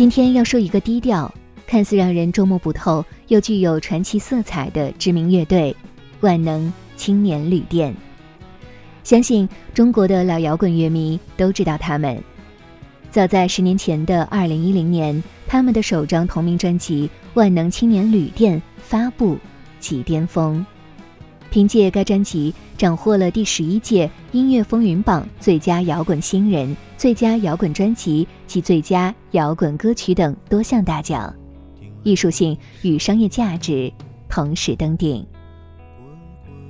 今天要说一个低调、看似让人捉摸不透又具有传奇色彩的知名乐队——万能青年旅店。相信中国的老摇滚乐迷都知道他们。早在十年前的二零一零年，他们的首张同名专辑《万能青年旅店》发布，即巅峰。凭借该专辑，斩获了第十一届音乐风云榜最佳摇滚新人、最佳摇滚专辑及最佳摇滚歌曲等多项大奖，艺术性与商业价值同时登顶。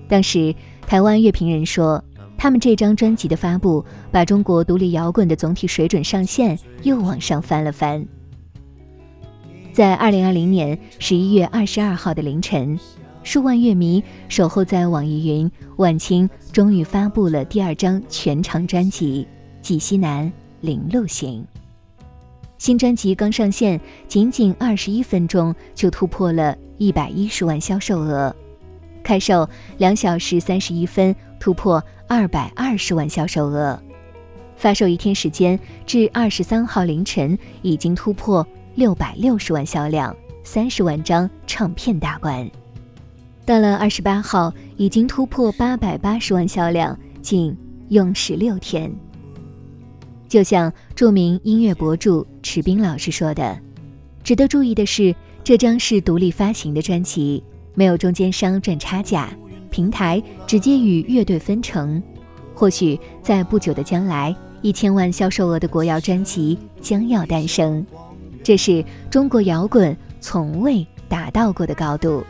当时，台湾乐评人说，他们这张专辑的发布，把中国独立摇滚的总体水准上限又往上翻了翻。在二零二零年十一月二十二号的凌晨。数万乐迷守候在网易云，万青终于发布了第二张全长专辑《济西南零路行》。新专辑刚上线，仅仅二十一分钟就突破了一百一十万销售额，开售两小时三十一分突破二百二十万销售额，发售一天时间至二十三号凌晨已经突破六百六十万销量，三十万张唱片大关。到了二十八号，已经突破八百八十万销量，仅用十六天。就像著名音乐博主池冰老师说的：“值得注意的是，这张是独立发行的专辑，没有中间商赚差价，平台直接与乐队分成。或许在不久的将来，一千万销售额的国谣专辑将要诞生，这是中国摇滚从未达到过的高度。”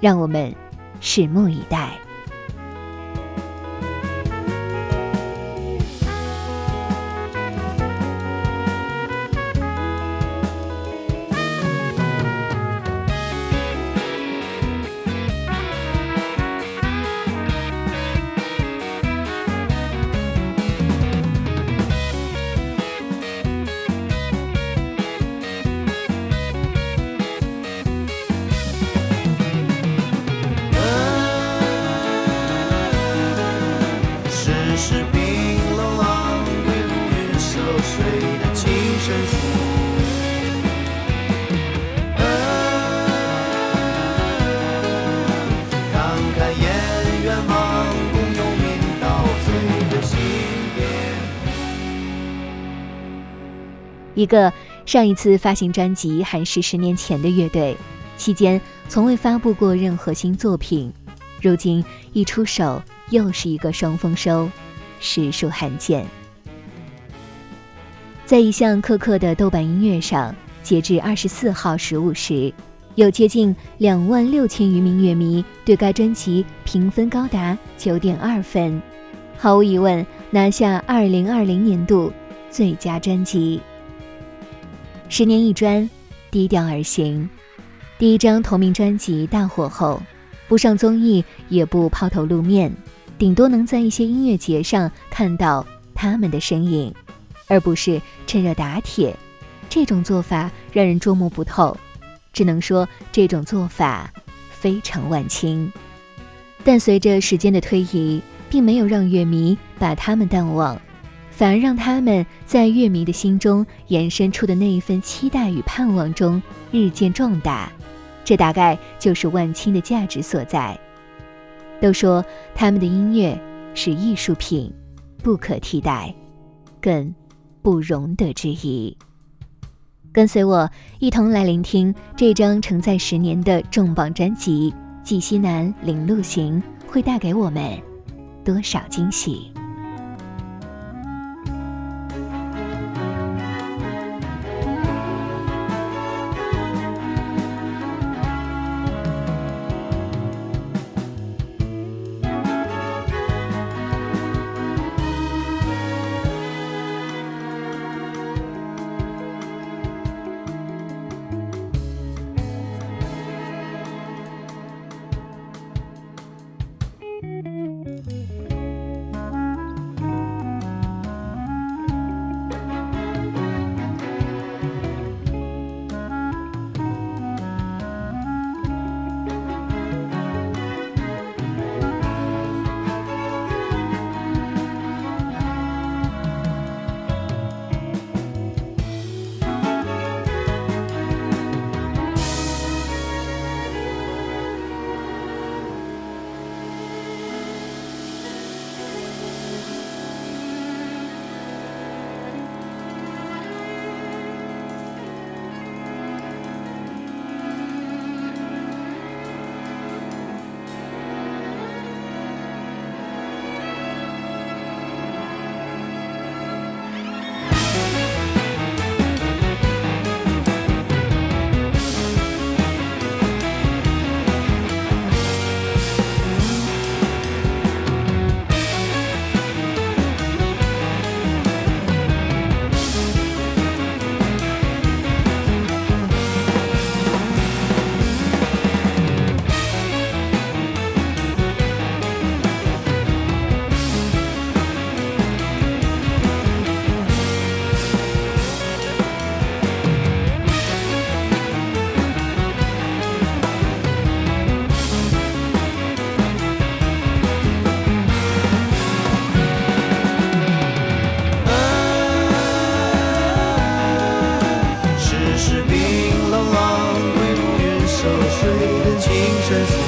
让我们拭目以待。一个上一次发行专辑还是十年前的乐队，期间从未发布过任何新作品，如今一出手又是一个双丰收，实属罕见。在一项苛刻的豆瓣音乐上，截至二十四号十五时，有接近两万六千余名乐迷对该专辑评分高达九点二分，毫无疑问拿下二零二零年度最佳专辑。十年一专，低调而行。第一张同名专辑大火后，不上综艺，也不抛头露面，顶多能在一些音乐节上看到他们的身影，而不是趁热打铁。这种做法让人捉摸不透，只能说这种做法非常万青。但随着时间的推移，并没有让乐迷把他们淡忘。反而让他们在乐迷的心中延伸出的那一份期待与盼望中日渐壮大，这大概就是万青的价值所在。都说他们的音乐是艺术品，不可替代，更不容得质疑。跟随我一同来聆听这张承载十年的重磅专辑《纪西南零路行》会带给我们多少惊喜。Christmas.